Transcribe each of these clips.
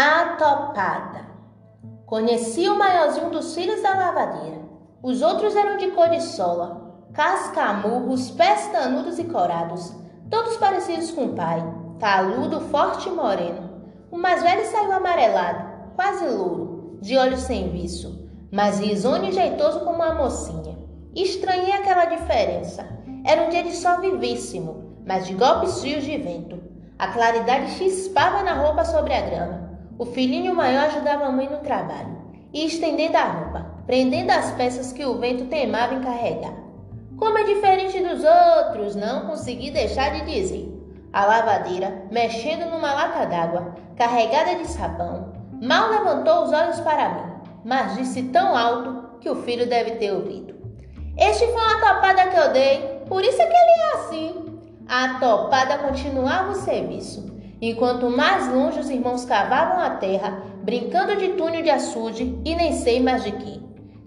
A topada. Conheci o maiorzinho dos filhos da lavadeira. Os outros eram de cor de sola, cascamurros, pestanudos e corados, todos parecidos com o pai, taludo, forte e moreno. O mais velho saiu amarelado, quase louro, de olhos sem viço, mas risonho e jeitoso como uma mocinha. Estranhei aquela diferença. Era um dia de sol vivíssimo, mas de golpes frios de vento. A claridade chispava na roupa sobre a grama. O filhinho maior ajudava a mãe no trabalho, e estendendo a roupa, prendendo as peças que o vento teimava em carregar. Como é diferente dos outros, não consegui deixar de dizer. A lavadeira, mexendo numa lata d'água, carregada de sabão, mal levantou os olhos para mim, mas disse tão alto que o filho deve ter ouvido. Este foi uma topada que eu dei, por isso é que ele é assim. A topada continuava o serviço. Enquanto mais longe os irmãos cavavam a terra, brincando de túnel de açude e nem sei mais de que.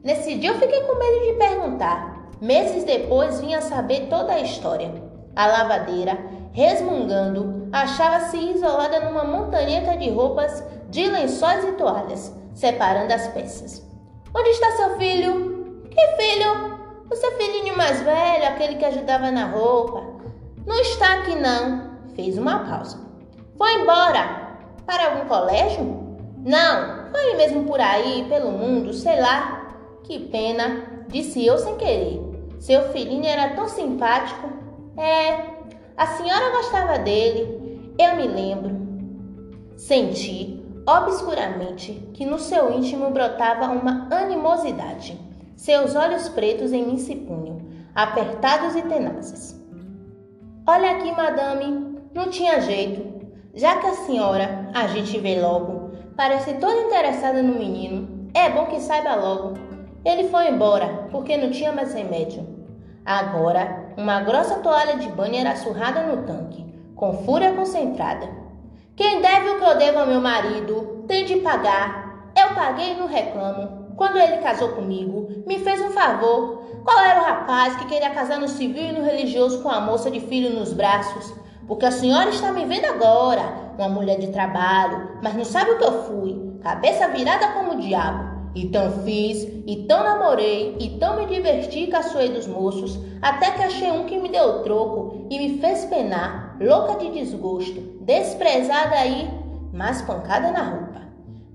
Nesse dia eu fiquei com medo de perguntar. Meses depois vinha saber toda a história. A lavadeira, resmungando, achava-se isolada numa montanheta de roupas, de lençóis e toalhas, separando as peças. Onde está seu filho? Que filho? O seu filhinho mais velho, aquele que ajudava na roupa. Não está aqui não. Fez uma pausa. Foi embora? Para algum colégio? Não, foi mesmo por aí, pelo mundo, sei lá. Que pena, disse eu sem querer. Seu filhinho era tão simpático. É, a senhora gostava dele, eu me lembro. Senti, obscuramente, que no seu íntimo brotava uma animosidade. Seus olhos pretos em mim se punham, apertados e tenazes. Olha aqui, madame, não tinha jeito. Já que a senhora, a gente vê logo, parece toda interessada no menino, é bom que saiba logo. Ele foi embora porque não tinha mais remédio. Agora, uma grossa toalha de banho era surrada no tanque, com fúria concentrada. Quem deve o que eu devo ao meu marido tem de pagar. Eu paguei e não reclamo. Quando ele casou comigo, me fez um favor. Qual era o rapaz que queria casar no civil e no religioso com a moça de filho nos braços? Porque a senhora está me vendo agora, uma mulher de trabalho, mas não sabe o que eu fui, cabeça virada como o diabo. Então fiz, então namorei, então me diverti e caçoei dos moços, até que achei um que me deu troco e me fez penar, louca de desgosto, desprezada aí, mas pancada na roupa.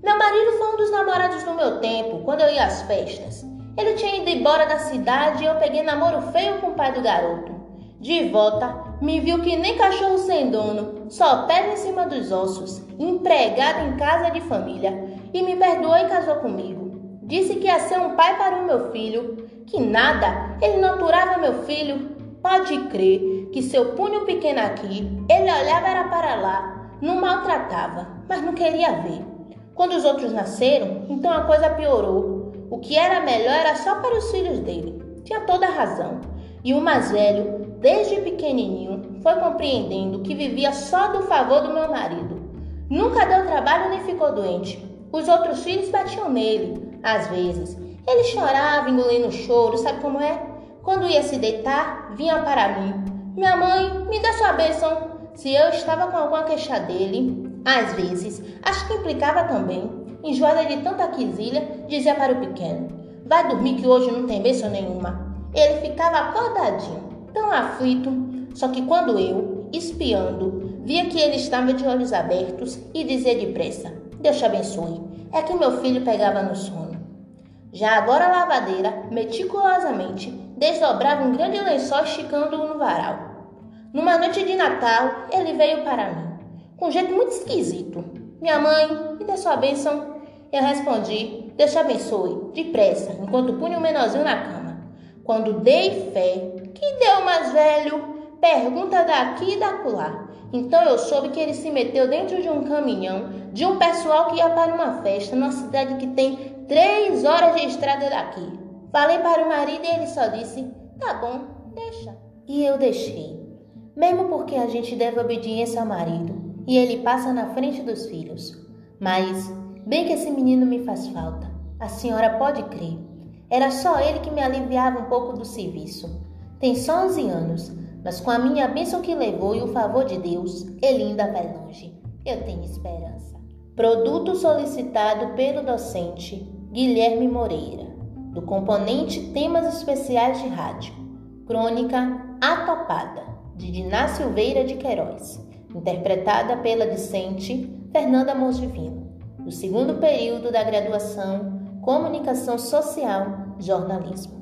Meu marido foi um dos namorados do meu tempo, quando eu ia às festas. Ele tinha ido embora da cidade e eu peguei namoro feio com o pai do garoto. De volta, me viu que nem cachorro sem dono, só pele em cima dos ossos, empregado em casa de família, e me perdoou e casou comigo. Disse que ia ser um pai para o meu filho, que nada, ele não aturava meu filho. Pode crer que seu punho pequeno aqui, ele olhava era para lá, não maltratava, mas não queria ver. Quando os outros nasceram, então a coisa piorou. O que era melhor era só para os filhos dele. Tinha toda a razão. E o mais velho desde pequenininho, foi compreendendo que vivia só do favor do meu marido. Nunca deu trabalho nem ficou doente. Os outros filhos batiam nele, às vezes. Ele chorava, engolindo o choro, sabe como é? Quando ia se deitar, vinha para mim. Minha mãe, me dá sua bênção. Se eu estava com alguma queixa dele, às vezes, acho que implicava também. Enjoada de tanta quisilha, dizia para o pequeno: Vai dormir que hoje não tem bênção nenhuma. Ele ficava acordadinho tão aflito, só que quando eu, espiando, via que ele estava de olhos abertos e dizia depressa: Deus te abençoe, é que meu filho pegava no sono. Já agora a lavadeira, meticulosamente, desdobrava um grande lençol esticando-o no varal. Numa noite de Natal, ele veio para mim, com um jeito muito esquisito. Minha mãe, me dê sua bênção. Eu respondi, Deus te abençoe, depressa, enquanto punha o menorzinho na cama. Quando dei fé, que deu mais velho? Pergunta daqui e dacular. Então eu soube que ele se meteu dentro de um caminhão de um pessoal que ia para uma festa numa cidade que tem três horas de estrada daqui. Falei para o marido e ele só disse: Tá bom, deixa. E eu deixei. Mesmo porque a gente deve obediência ao marido e ele passa na frente dos filhos. Mas, bem que esse menino me faz falta. A senhora pode crer. Era só ele que me aliviava um pouco do serviço. Tem só 11 anos, mas com a minha bênção que levou e o favor de Deus, ele ainda vai longe. Eu tenho esperança. Produto solicitado pelo docente Guilherme Moreira, do componente Temas Especiais de Rádio, Crônica A Topada, de Diná Silveira de Queiroz, interpretada pela discente Fernanda Mosdivino, do segundo período da graduação Comunicação Social Jornalismo.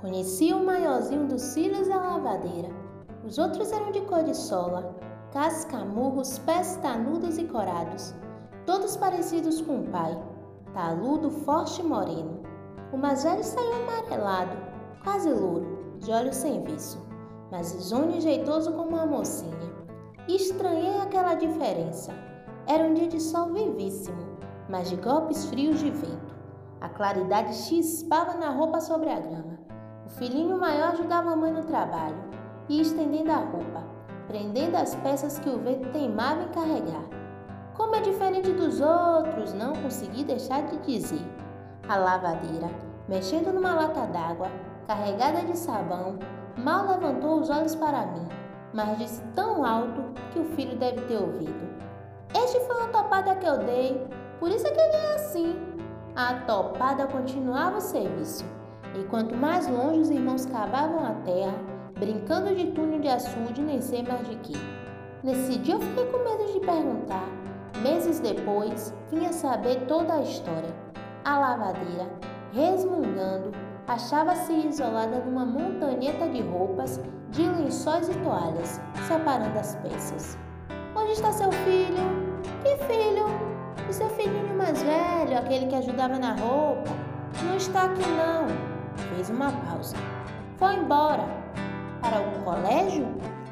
Conheci o maiorzinho dos cílios da lavadeira. Os outros eram de cor de sola, cascamurros, pestanudos e corados, todos parecidos com o pai, taludo, forte e moreno. O mais velho saiu amarelado, quase louro, de olhos sem viço, mas risonho e jeitoso como uma mocinha. Estranhei aquela diferença. Era um dia de sol vivíssimo, mas de golpes frios de vento. A claridade chispava na roupa sobre a grama. O filhinho maior ajudava a mãe no trabalho, e estendendo a roupa, prendendo as peças que o vento teimava em carregar. Como é diferente dos outros, não consegui deixar de dizer. A lavadeira, mexendo numa lata d'água, carregada de sabão, mal levantou os olhos para mim, mas disse tão alto que o filho deve ter ouvido. Este foi uma topada que eu dei, por isso é que ele é assim. A topada continuava o serviço. E quanto mais longe os irmãos cavavam a terra, brincando de túnel de açude, nem sei mais de que. Nesse dia eu fiquei com medo de perguntar. Meses depois, vinha saber toda a história. A lavadeira, resmungando, achava-se isolada numa montanheta de roupas, de lençóis e toalhas, separando as peças. Onde está seu filho? Que filho? O seu filhinho mais velho, aquele que ajudava na roupa. Não está aqui não. Fez uma pausa. Foi embora. Para algum colégio?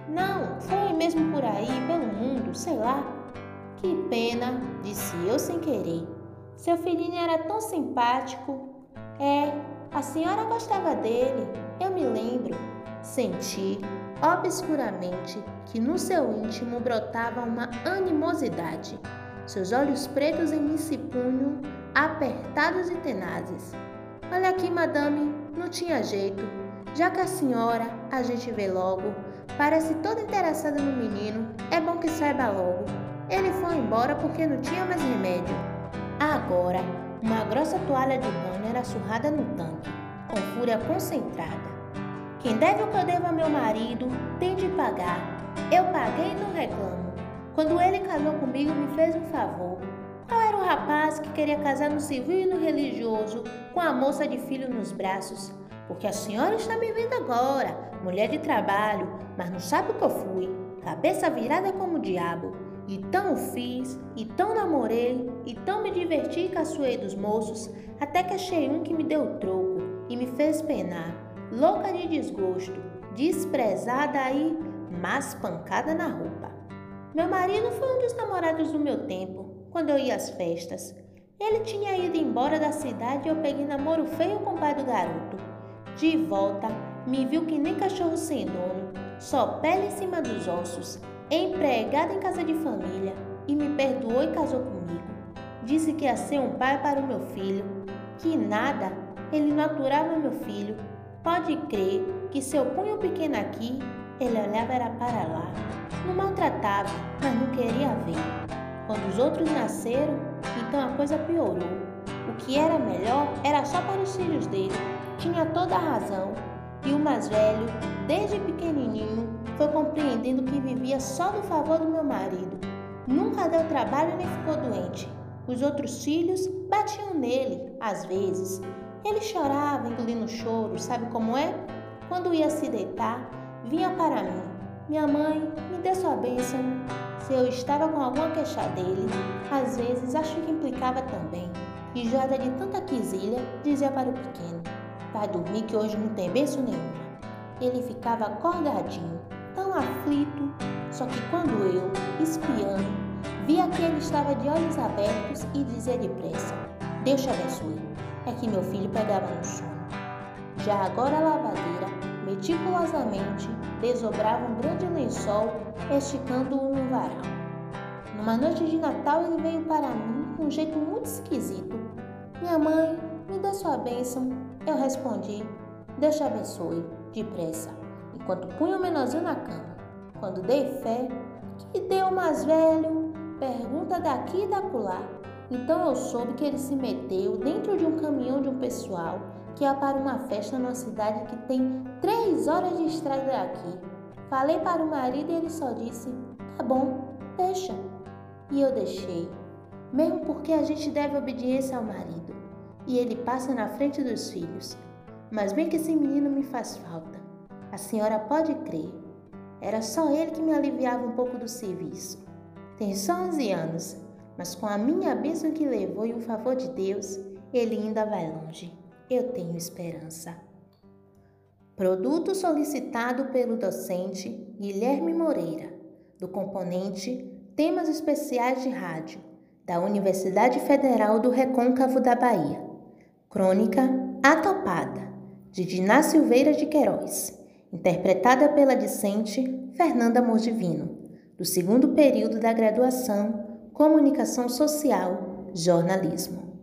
Não, foi mesmo por aí, pelo mundo, sei lá. Que pena, disse eu sem querer. Seu filhinho era tão simpático. É, a senhora gostava dele, eu me lembro. Senti, obscuramente, que no seu íntimo brotava uma animosidade. Seus olhos pretos em mim se punham, apertados e tenazes. Olha aqui, madame, não tinha jeito. Já que a senhora, a gente vê logo, parece toda interessada no menino, é bom que saiba logo. Ele foi embora porque não tinha mais remédio. Agora, uma grossa toalha de banho era surrada no tanque, com fúria concentrada. Quem deve o que eu devo a meu marido tem de pagar. Eu paguei e não reclamo. Quando ele casou comigo, me fez um favor. Eu era o rapaz que queria casar no civil e no religioso, com a moça de filho nos braços. Porque a senhora está me vendo agora, mulher de trabalho, mas não sabe o que eu fui. Cabeça virada como o diabo. E tão o fiz, e tão namorei, e tão me diverti e caçoei dos moços, até que achei um que me deu troco e me fez penar. Louca de desgosto, desprezada aí, mas pancada na roupa. Meu marido foi um dos namorados do meu tempo quando eu ia às festas. Ele tinha ido embora da cidade e eu peguei namoro feio com o pai do garoto. De volta, me viu que nem cachorro sem dono, só pele em cima dos ossos, empregada em casa de família, e me perdoou e casou comigo. Disse que ia ser um pai para o meu filho, que nada, ele não aturava meu filho. Pode crer que se eu punho pequeno aqui, ele olhava era para lá. Não maltratava, mas não queria ver. Quando os outros nasceram, então a coisa piorou. O que era melhor era só para os filhos dele. Tinha toda a razão. E o mais velho, desde pequenininho, foi compreendendo que vivia só no favor do meu marido. Nunca deu trabalho nem ficou doente. Os outros filhos batiam nele, às vezes. Ele chorava, engolindo choro, sabe como é? Quando ia se deitar, vinha para mim. Minha mãe, me dê sua bênção. Se eu estava com alguma queixa dele, às vezes acho que implicava também. E já de tanta quisilha, dizia para o pequeno: Vai dormir que hoje não tem beijo nenhuma. Ele ficava acordadinho, tão aflito, só que quando eu, espiando, via que ele estava de olhos abertos e dizia depressa: Deus te abençoe. É que meu filho pegava no sono. Já agora a lavadeira, meticulosamente, desobrava um grande lençol, esticando-o no varal. Numa noite de Natal, ele veio para mim com um jeito muito esquisito. Minha mãe, me dê sua bênção. Eu respondi, Deus te abençoe, depressa. enquanto punha o menorzinho na cama. Quando dei fé, que deu mais velho? Pergunta daqui e dacolá. Então eu soube que ele se meteu dentro de um caminhão de um pessoal que ia para uma festa numa cidade que tem três horas de estrada daqui. Falei para o marido e ele só disse: Tá bom, deixa. E eu deixei, mesmo porque a gente deve obediência ao marido e ele passa na frente dos filhos. Mas bem que esse menino me faz falta. A senhora pode crer. Era só ele que me aliviava um pouco do serviço. Tem só 11 anos, mas com a minha bênção que levou e o favor de Deus, ele ainda vai longe. Eu tenho esperança. Produto solicitado pelo docente Guilherme Moreira, do componente Temas Especiais de Rádio, da Universidade Federal do Recôncavo da Bahia. Crônica A Topada, de Diná Silveira de Queiroz, interpretada pela discente Fernanda Divino, do segundo período da graduação Comunicação Social, Jornalismo.